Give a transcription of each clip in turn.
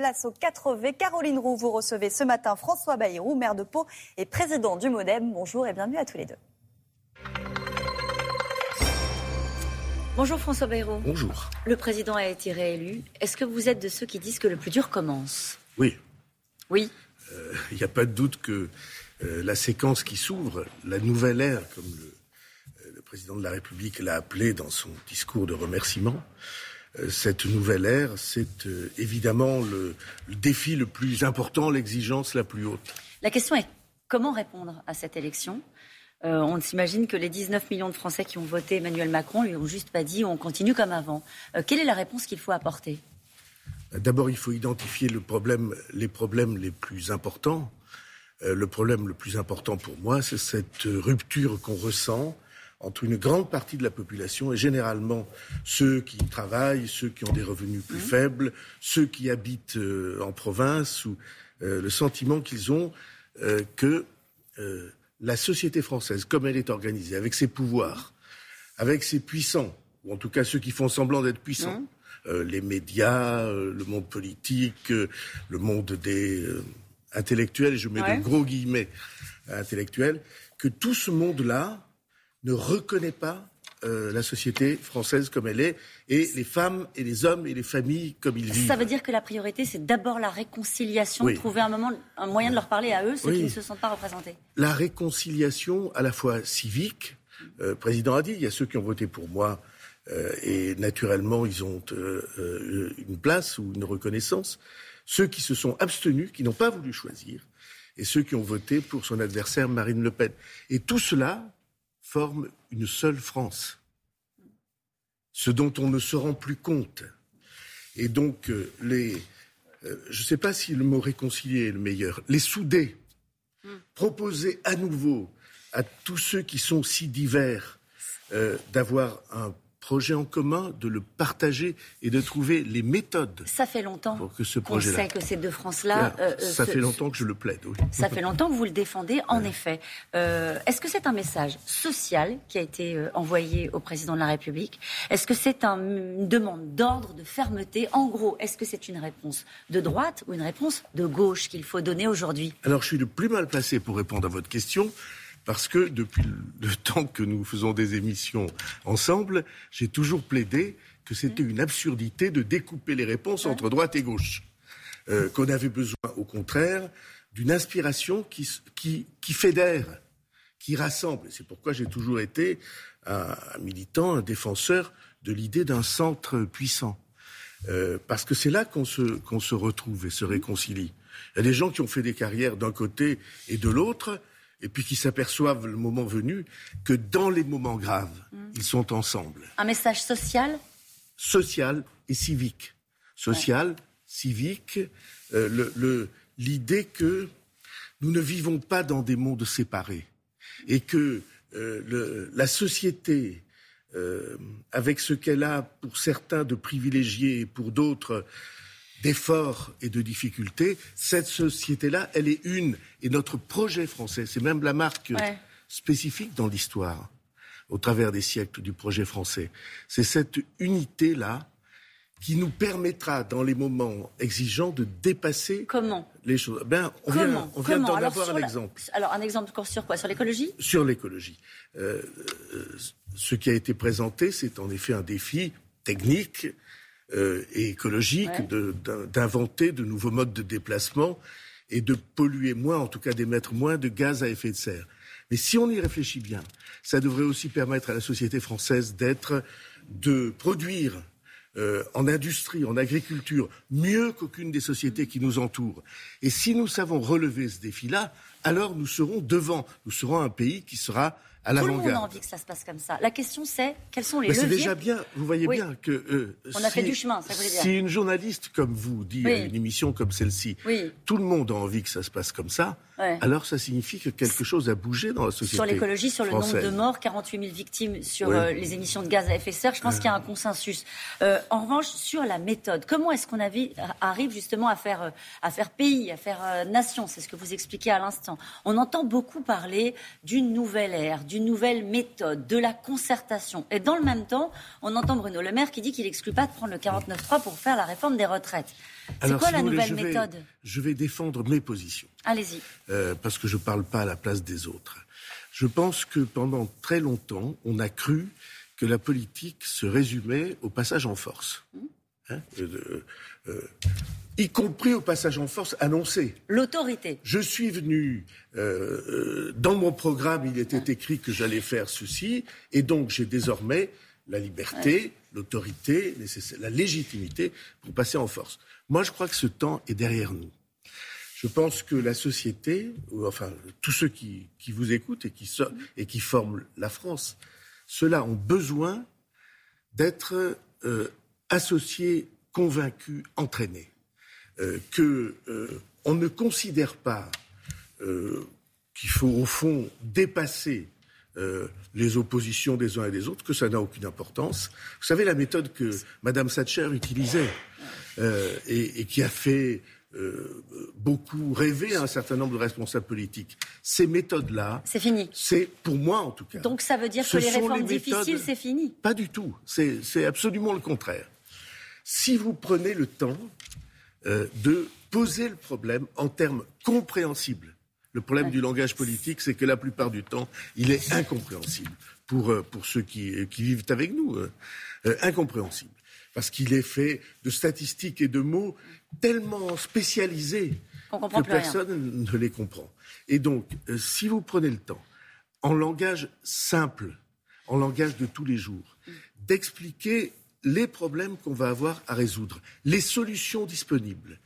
place aux 4V. Caroline Roux, vous recevez ce matin François Bayrou, maire de Pau et président du MoDem. Bonjour et bienvenue à tous les deux. Bonjour François Bayrou. Bonjour. Le président a été réélu. Est-ce que vous êtes de ceux qui disent que le plus dur commence? Oui. Oui. Euh, il n'y a pas de doute que euh, la séquence qui s'ouvre, la nouvelle ère, comme le, le président de la République l'a appelé dans son discours de remerciement, euh, cette nouvelle ère, c'est euh, évidemment le, le, défi le plus important, l'exigence la plus haute. La question est comment répondre à cette élection? Euh, on s'imagine que les 19 millions de Français qui ont voté Emmanuel Macron lui ont juste pas dit on continue comme avant. Euh, quelle est la réponse qu'il faut apporter? D'abord, il faut identifier le problème, les problèmes les plus importants. Euh, le problème le plus important pour moi, c'est cette rupture qu'on ressent entre une grande partie de la population et généralement ceux qui travaillent, ceux qui ont des revenus plus mmh. faibles, ceux qui habitent euh, en province, ou euh, le sentiment qu'ils ont euh, que la société française, comme elle est organisée, avec ses pouvoirs, avec ses puissants, ou en tout cas ceux qui font semblant d'être puissants, mmh. les médias, le monde politique, le monde des intellectuels, je mets ouais. de gros guillemets intellectuels, que tout ce monde-là ne reconnaît pas euh, la société française comme elle est, et les femmes et les hommes et les familles comme ils vivent. Ça veut dire que la priorité, c'est d'abord la réconciliation, oui. trouver un, moment, un moyen de leur parler à eux, ceux oui. qui ne se sentent pas représentés. La réconciliation à la fois civique, euh, le président a dit, il y a ceux qui ont voté pour moi, euh, et naturellement, ils ont euh, une place ou une reconnaissance. Ceux qui se sont abstenus, qui n'ont pas voulu choisir, et ceux qui ont voté pour son adversaire Marine Le Pen. Et tout cela, forment une seule France. Ce dont on ne se rend plus compte. Et donc, euh, les, euh, je ne sais pas si le mot réconcilier est le meilleur, les souder, mm. proposer à nouveau à tous ceux qui sont si divers euh, d'avoir un projet en commun, de le partager et de trouver les méthodes. Ça fait longtemps pour que ce projet sait que ces deux France-là. Euh, ça ce, fait longtemps que je le plaide. Oui. Ça fait longtemps que vous le défendez, en ouais. effet. Euh, Est-ce que c'est un message social qui a été euh, envoyé au président de la République? Est-ce que c'est un, une demande d'ordre, de fermeté? En gros, est-ce que c'est une réponse de droite ou une réponse de gauche qu'il faut donner aujourd'hui? Alors, je suis le plus mal placé pour répondre à votre question parce que depuis le temps que nous faisons des émissions ensemble, j'ai toujours plaidé que c'était une absurdité de découper les réponses entre droite et gauche. Euh, qu'on avait besoin, au contraire, d'une inspiration qui, qui, qui, fédère, qui rassemble. C'est pourquoi j'ai toujours été un, un, militant, un défenseur de l'idée d'un centre puissant. Euh, parce que c'est là qu'on se, qu'on se retrouve et se réconcilie. Il y a des gens qui ont fait des carrières d'un côté et de l'autre, et puis qui s'aperçoivent le moment venu que dans les moments graves, mmh. ils sont ensemble. Un message social? Social et civique. Social, ouais. civique, euh, l'idée que nous ne vivons pas dans des mondes séparés et que euh, le, la société, euh, avec ce qu'elle a pour certains de privilégiés et pour d'autres d'efforts et de difficultés, cette société-là, elle est une. Et notre projet français, c'est même la marque ouais. spécifique dans l'histoire, au travers des siècles du projet français. C'est cette unité-là qui nous permettra, dans les moments exigeants, de dépasser Comment? les choses. Ben, on Comment? vient, on vient d'en avoir un la... exemple. Alors, un exemple sur quoi? Sur l'écologie? Sur l'écologie. Euh, euh, ce qui a été présenté, c'est en effet un défi technique, euh, et écologique ouais. d'inventer de, de, nouveaux modes de déplacement et de polluer moins, en tout cas d'émettre moins de gaz à effet de serre. Mais si on y réfléchit bien, ça devrait aussi permettre à la société française d'être, de produire euh, en industrie, en agriculture, mieux qu'aucune des sociétés qui nous entourent. Et si nous savons relever ce défi-là, alors nous serons devant, nous serons un pays qui sera à Tout le monde a envie que ça se passe comme ça. La question c'est quels sont les Mais leviers. C'est déjà bien. Vous voyez oui. bien que euh, on a si, fait du chemin. Ça dire. Si une journaliste comme vous dit oui. à une émission comme celle-ci, oui. tout le monde a envie que ça se passe comme ça. Ouais. Alors ça signifie que quelque chose a bougé dans la société. Sur l'écologie, sur le française. nombre de morts, 48 000 victimes sur euh, les émissions de gaz à effet de serre, je pense qu'il y a un consensus. Euh, en revanche, sur la méthode, comment est-ce qu'on arrive justement à faire, euh, à faire pays, à faire euh, nation? C'est ce que vous expliquez à l'instant. On entend beaucoup parler d'une nouvelle ère, d'une nouvelle méthode, de la concertation. Et dans le même temps, on entend Bruno Le Maire qui dit qu'il n'exclut pas de prendre le 49.3 pour faire la réforme des retraites. C'est quoi la nouvelle méthode? Je vais défendre mes positions. Allez-y. Euh, parce que je ne parle pas à la place des autres. Je pense que pendant très longtemps, on a cru que la politique se résumait au passage en force. Mmh. Hein, euh, euh, y compris au passage en force annoncé. L'autorité. Je suis venu, euh, dans mon programme, il était écrit que j'allais faire ceci, et donc j'ai désormais la liberté, l'autorité, la légitimité pour passer en force. Moi, je crois que ce temps est derrière nous. Je pense que la société, enfin tous ceux qui, vous écoutent et qui, et qui forment la France, ceux-là ont besoin d'être associés, convaincus, entraînés. Euh, que euh, on ne considère pas euh, qu'il faut au fond dépasser les oppositions des uns et des autres, que ça n'a aucune importance. Vous savez la méthode que Mme Thatcher utilisait et, qui a fait beaucoup rêver un certain nombre de responsables politiques. Ces méthodes-là, c'est fini. C'est pour moi en tout cas. Donc ça veut dire que les réformes difficiles, c'est fini Pas du tout. C'est absolument le contraire. Si vous prenez le temps euh, de poser le problème en termes compréhensibles. Le problème du langage politique, c'est que la plupart du temps, il est incompréhensible pour, euh, pour ceux qui, qui, vivent avec nous. Euh, incompréhensible. Parce qu'il est fait de statistiques et de mots tellement spécialisés que personne ne les comprend. Et donc, si vous prenez le temps, en langage simple, en langage de tous les jours, d'expliquer les problèmes qu'on va avoir à résoudre, les solutions disponibles,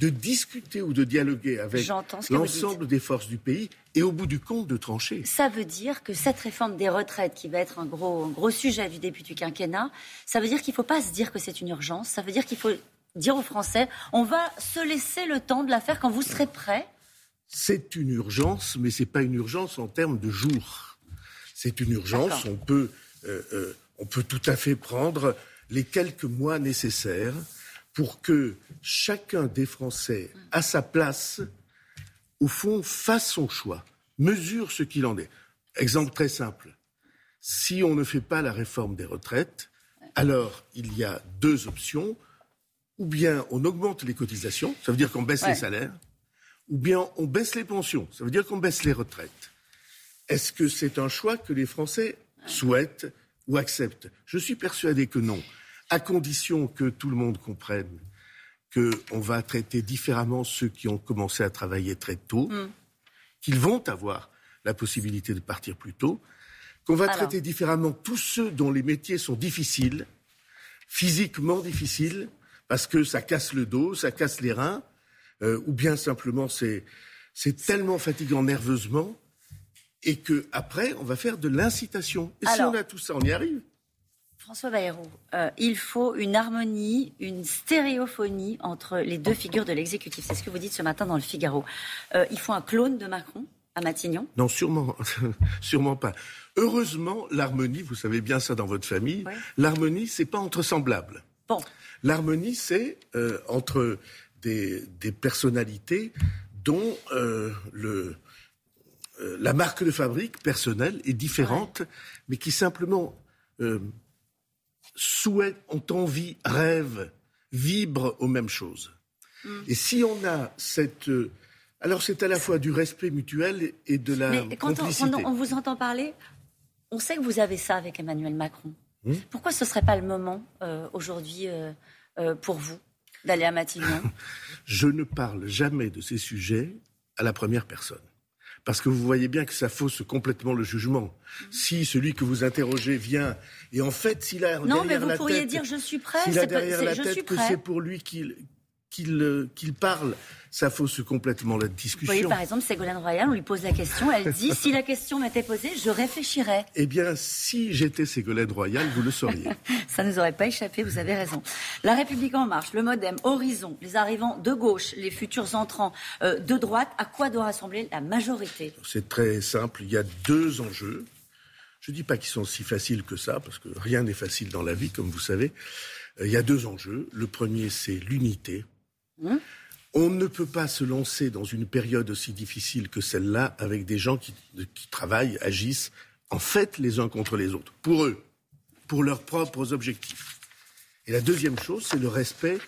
de discuter ou de dialoguer avec l'ensemble des forces du pays et au bout du compte de trancher. Ça veut dire que cette réforme des retraites, qui va être un gros, gros sujet du début du quinquennat, ça veut dire qu'il ne faut pas se dire que c'est une urgence, ça veut dire qu'il faut dire aux Français, on va se laisser le temps de la faire quand vous serez prêts C'est une urgence, mais ce n'est pas une urgence en termes de jours. C'est une urgence, on peut, euh, euh, on peut tout à fait prendre les quelques mois nécessaires pour que chacun des Français, à sa place, au fond, fasse son choix, mesure ce qu'il en est. Exemple très simple. Si on ne fait pas la réforme des retraites, alors il y a deux options. Ou bien on augmente les cotisations, ça veut dire qu'on baisse les salaires, ou bien on baisse les pensions, ça veut dire qu'on baisse les retraites. Est-ce que c'est un choix que les Français souhaitent ou acceptent. Je suis persuadé que non, à condition que tout le monde comprenne qu'on va traiter différemment ceux qui ont commencé à travailler très tôt, mm. qu'ils vont avoir la possibilité de partir plus tôt, qu'on va traiter différemment tous ceux dont les métiers sont difficiles, physiquement difficiles, parce que ça casse le dos, ça casse les reins, euh, ou bien simplement c'est tellement fatigant nerveusement et qu'après, on va faire de l'incitation. Et si on a tout ça, on y arrive. François Bayrou, euh, il faut une harmonie, une stéréophonie entre les deux figures de l'exécutif. C'est ce que vous dites ce matin dans le Figaro. Euh, il faut un clone de Macron à Matignon? Non, sûrement, sûrement pas. Heureusement, l'harmonie, vous savez bien ça dans votre famille, l'harmonie, c'est pas entre semblables. Bon. L'harmonie, c'est euh, entre des, personnalités dont le, euh, la marque de fabrique personnelle est différente, mais qui simplement euh, souhaitent, ont envie, rêvent, vibrent aux mêmes choses. Mm. Et si on a cette... Euh, alors c'est à la fois du respect mutuel et de la mais quand On, on, vous entend parler, on sait que vous avez ça avec Emmanuel Macron. Hmm Pourquoi ce ne serait pas le moment aujourd'hui pour vous d'aller à Matignon? Je ne parle jamais de ces sujets à la première personne parce que vous voyez bien que ça fausse complètement le jugement. Si celui que vous interrogez vient, et en fait, s'il a non, mais vous pourriez dire je suis prêt. S'il a derrière la tête que c'est pour lui qu'il qu'il qu'il parle, ça fausse complètement la discussion. Vous voyez, par exemple, Ségolène Royal, on lui pose la question, elle dit si la question m'était posée, je réfléchirais. Eh bien, si j'étais Ségolène Royal, vous le sauriez. Ça ne nous aurait pas échappé, vous avez raison. La République en marche, le Modem, Horizon, les arrivants de gauche, les futurs entrants euh, de droite, à quoi doit rassembler la majorité? C'est très simple, il y a deux enjeux. Je ne dis pas qu'ils sont si faciles que ça, parce que rien n'est facile dans la vie, comme vous savez. Euh, il y a deux enjeux. Le premier, c'est l'unité. Hum on ne peut pas se lancer dans une période aussi difficile que celle-là avec des gens qui, travaillent, agissent en fait les uns contre les autres, pour eux, pour leurs propres objectifs. Et la deuxième chose, c'est le respect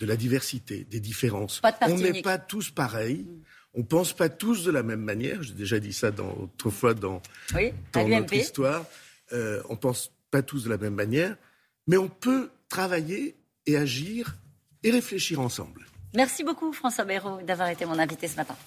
de la diversité, des différences. On n'est pas tous pareils. On pense pas tous de la même manière. J'ai déjà dit ça dans, autrefois dans, oui, dans notre histoire. Euh, on pense pas tous de la même manière, mais on peut travailler et agir et réfléchir ensemble. Merci beaucoup François Bayrou d'avoir été mon invité ce matin.